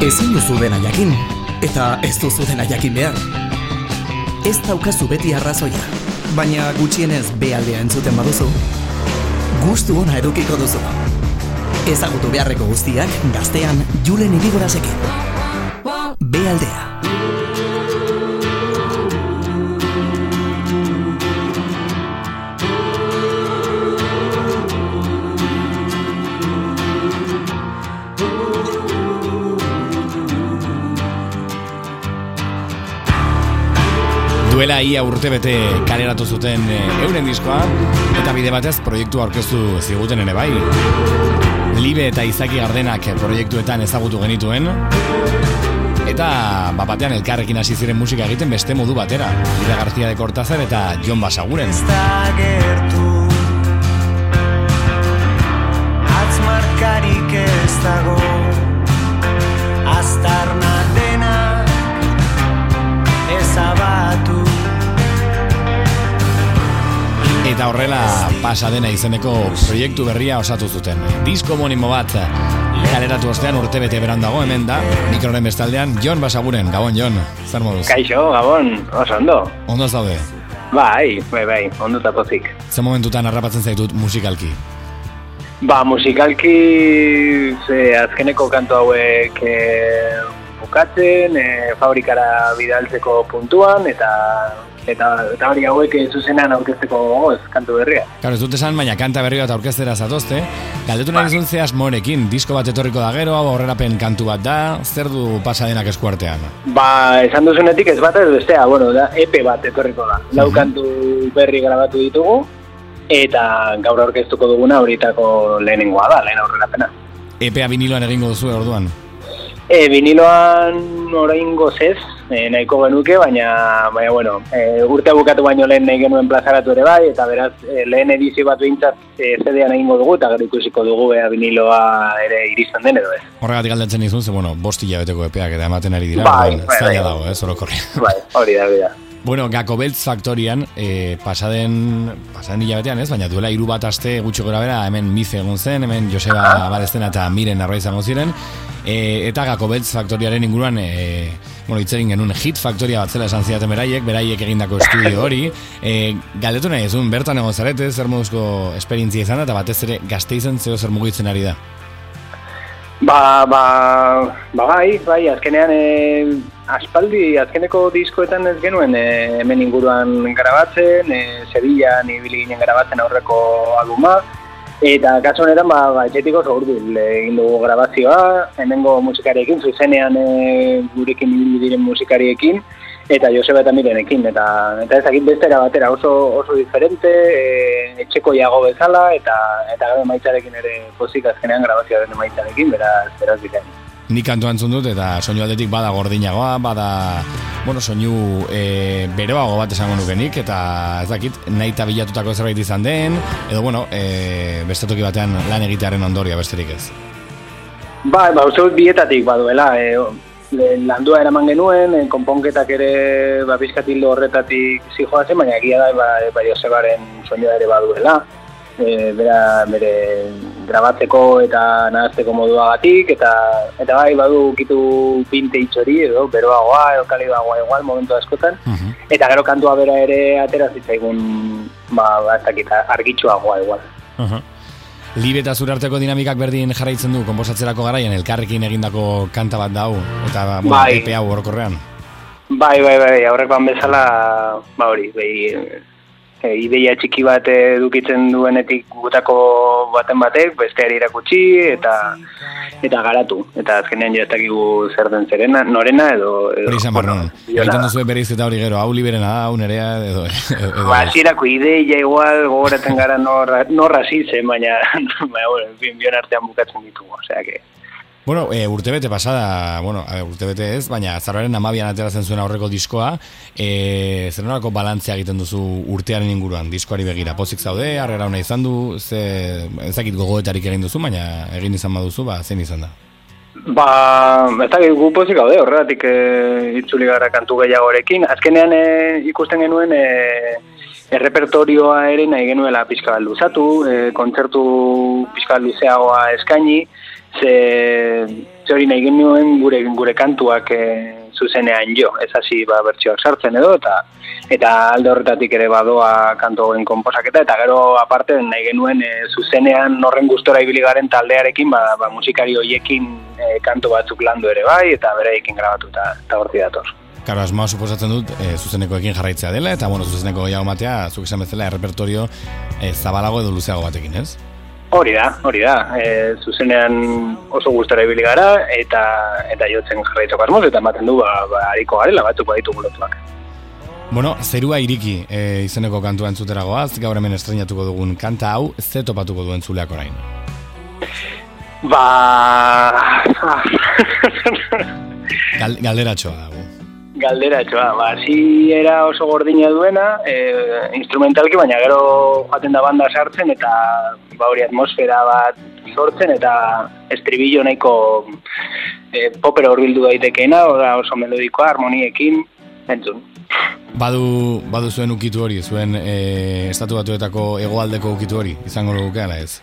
Ezin duzu dena jakin, eta ez duzu dena jakin behar. Ez daukazu beti arrazoia, baina gutxienez bealdea entzuten baduzu, gustu ona edukiko duzu. Ezagutu beharreko guztiak gaztean Julen Irigorazekin. Bealdea. Duela ia urte bete kaleratu zuten e, euren diskoa eta bide batez proiektu aurkeztu ziguten ere bai. Libe eta Izaki Gardenak proiektuetan ezagutu genituen eta bapatean elkarrekin hasi ziren musika egiten beste modu batera. Ida García de Cortázar eta Jon Basaguren. Atzmarkarik pasa dena izeneko proiektu berria osatu zuten. Disko monimo bat kaleratu ostean urte bete beran dago hemen da, mikroren bestaldean, Jon Basaguren, Gabon Jon, zer moduz? Kaixo, Gabon, oso ondo. Ondo ez daude? Bai, bai, bai, ondo eta pozik. Ze momentutan harrapatzen zaitut musikalki? Ba, musikalki ze azkeneko kantu hauek e, bukatzen, e, fabrikara bidaltzeko puntuan, eta eta eta hori hauek zuzenean aurkezteko gogoz, kantu berria. Claro, ez dut esan, baina kanta berri bat aurkeztera zatozte. Galdetu nahi zuen zehaz morekin, disko bat etorriko da gero, aurrerapen kantu bat da, zer du pasadenak eskuartean? Ba, esan duzunetik ez bat ez bestea, bueno, da, EP bat etorriko da. Lau kantu berri grabatu ditugu, eta gaur aurkeztuko duguna horietako lehenengoa da, lehen aurrerapena. EPA viniloan egingo duzu orduan? E, viniloan orain gozez, e, nahiko genuke, baina, baina bueno, e, urte bukatu baino lehen nahi genuen plazaratu ere bai, eta beraz, e, lehen edizio bat behintzat e, zedean egingo dugu, eta gero ikusiko dugu ea viniloa ere iristen den edo ez. Horregatik aldatzen izun, ze, bueno, bosti jabeteko epeak eta ematen ari dira, Bai, bai, zaila bai. dago, eh, orokorri. Bai, hori da, hori da. Bueno, Gako Beltz Faktorian, eh, pasaden, pasaden hilabetean ez, baina duela hiru bat aste gutxi gora bera, hemen Mize egon zen, hemen Joseba Barezena eta Miren arroa izango ziren, e, eta Gako Beltz Faktoriaren inguruan, e, bueno, itzerin genuen hit faktoria bat zela esan zidaten beraiek, beraiek egindako estudio hori, e, galdetu nahi ezun, bertan egon zarete, zer moduzko esperientzia izan eta batez ere gazte izan zeo zer mugitzen ari da. Ba, ba, ba bai, bai, azkenean e, aspaldi, azkeneko diskoetan ez genuen e, hemen inguruan grabatzen, e, Sevillaan ibili ginen grabatzen aurreko albuma, eta kasu honetan, ba, ba etxetik oso hurbil egin dugu grabazioa, hemengo musikariekin, zuzenean e, gurekin ibili diren musikariekin, eta Joseba eta Mirenekin, eta, eta ezakit bestera batera oso, oso diferente, e, etxeko jago bezala, eta eta gero emaitzarekin ere pozik azkenean grabazioaren emaitzarekin, beraz, beraz bikain. Nik kantu antzun dut eta soinu aldetik bada gordinagoa, bada bueno, soinu e, beroago bat esango nukenik eta ez dakit nahi bilatutako zerbait izan den edo bueno, e, beste toki batean lan egitearen ondoria besterik ez. Ba, ba, uste dut bietatik baduela, e, landua eraman genuen, e, konponketak ere ba, bizkatildo horretatik zijoazen, baina egia da, ba, ba Josebaren soinua ere baduela. E, bera, bere grabatzeko eta nahazteko moduagatik, eta eta bai, badu kitu pinte hori edo, beroagoa, edo kalidoagoa igual, momentu askotan. Eta gero kantua bera ere atera zitzaigun, ba, ba argitxuagoa igual. Aha. Libe eta zure arteko dinamikak berdin jarraitzen du konposatzerako garaian elkarrekin egindako kanta bat dau eta bueno, Bai. EP hau orokorrean. Bai, bai, bai, aurrekoan bezala, ba hori, bai, e, ideia txiki bat edukitzen duenetik gutako baten batek, besteari irakutsi eta eta garatu. Eta azkenean ja dakigu zer den zerena, norena edo... edo barnon. biona. Egiten duzu berriz eta hori gero, hau liberena hau nerea edo... edo Ba, hasierako ideia igual gogoratzen gara nor, nor hasi zen, baina, baina bueno, en fin, bion artean bukatzen ditugu, osea que... Bueno, e, urtebete pasada, bueno, urtebete ez, baina zarraren amabian ateratzen zuen aurreko diskoa, e, zer balantzea egiten duzu urtearen inguruan, diskoari begira, pozik zaude, harrera ona izan du, ze, ezakit gogoetarik egin duzu, baina egin izan baduzu, ba, zein izan da. Ba, ez dakit gu pozik gaude, horregatik e, itzuli gara kantu gehiagorekin. Azkenean e, ikusten genuen e, errepertorioa ere nahi genuela pixka luzatu, e, kontzertu pixka luzeagoa eskaini, ze, bertso hori nahi genuen gure gure kantuak e, zuzenean jo, ez hasi ba, bertsioak sartzen edo, eta eta alde horretatik ere badoa kantu hauen komposaketa, eta gero aparte nahi genuen e, zuzenean horren gustora ibili garen taldearekin, ba, ba musikari hoiekin e, kantu batzuk landu ere bai, eta bereekin grabatu eta horti dator. Karo, asmoa suposatzen dut e, zuzenekoekin jarraitzea dela, eta bueno, zuzeneko gehiago matea, zuk esan bezala, errepertorio e, zabalago edo luzeago batekin, ez? Hori da, hori da. E, zuzenean oso gustara ibili gara eta eta jotzen jarraitzeko asmoz eta ematen du ba, ba ariko garela batzuk baditu gulotuak. Bueno, zerua iriki e, izeneko kantua entzutera goaz, gaur hemen estrenatuko dugun kanta hau, ze topatuko duen zuleak orain? Ba... Gal, galderatxoa dago galdera txoa, ba, zi era oso gordina duena, e, instrumentalki, baina gero joaten da banda sartzen, eta ba, hori atmosfera bat sortzen, eta estribillo nahiko e, popera horbildu daitekeena, oso melodikoa, harmoniekin, entzun. Badu, badu zuen ukitu hori, zuen e, estatu batuetako egoaldeko ukitu hori, izango lukeala ez?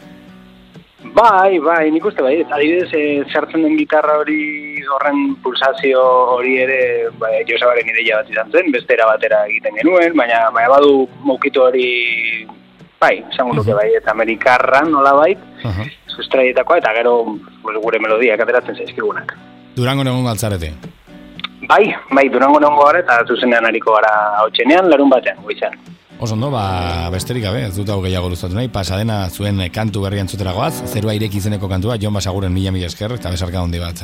Bai, bai, nik uste bai, adibidez, e, zertzen den gitarra hori horren pulsazio hori ere, bai, Josabaren ideia bat izan zen, bestera batera egiten genuen, baina, baina badu mukitu hori, bai, esango duke bai, eta amerikarra nola bait, uh -huh. sustraietakoa, eta gero gure melodia ateratzen zaizkigunak. Durango negon galtzarete? Bai, bai, Durango negon gara eta zuzenean hariko gara hau larun batean, guizan. Oso ondo, ba, besterik gabe, ez dut hau gehiago luzatu nahi, pasadena zuen kantu berri entzutera goaz, zerua ireki izeneko kantua, Jon Basaguren mila mila esker, eta besarka hondi bat.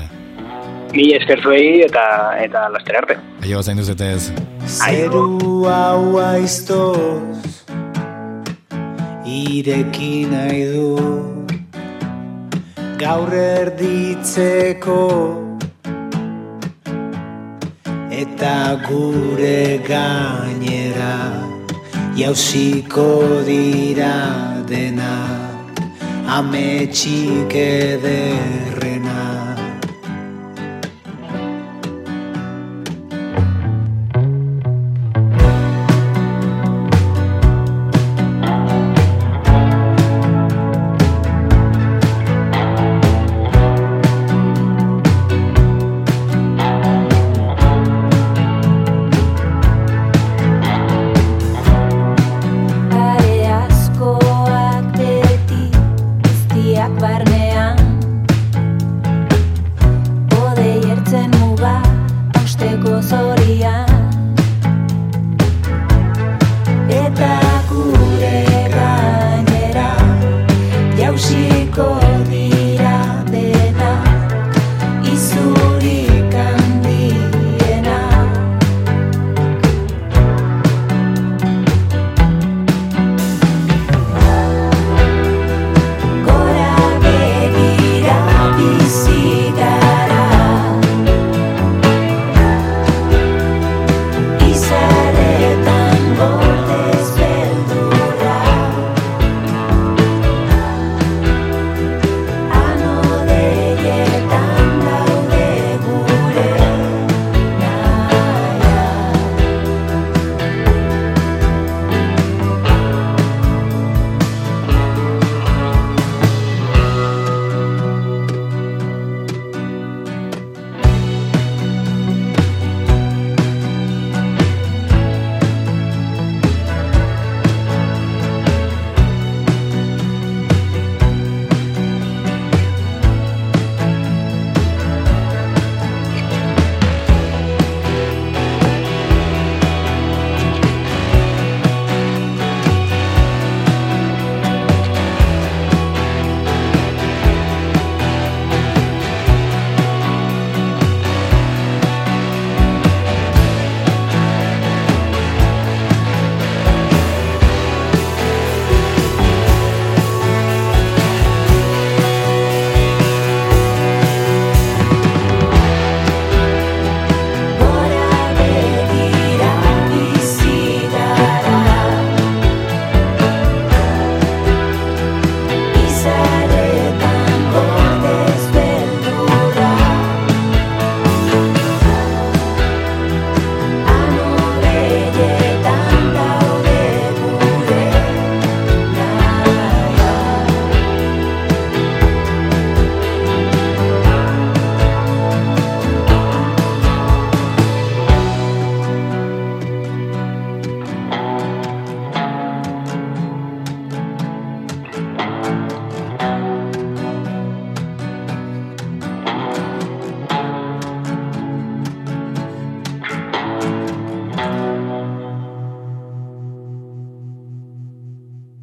Mila esker zuei eta eta laster arte. Aio, zain duzetez. Zeru hau aiztoz, ireki nahi du, gaur erditzeko, eta gure gainera jauziko dira dena ametxik eder osoria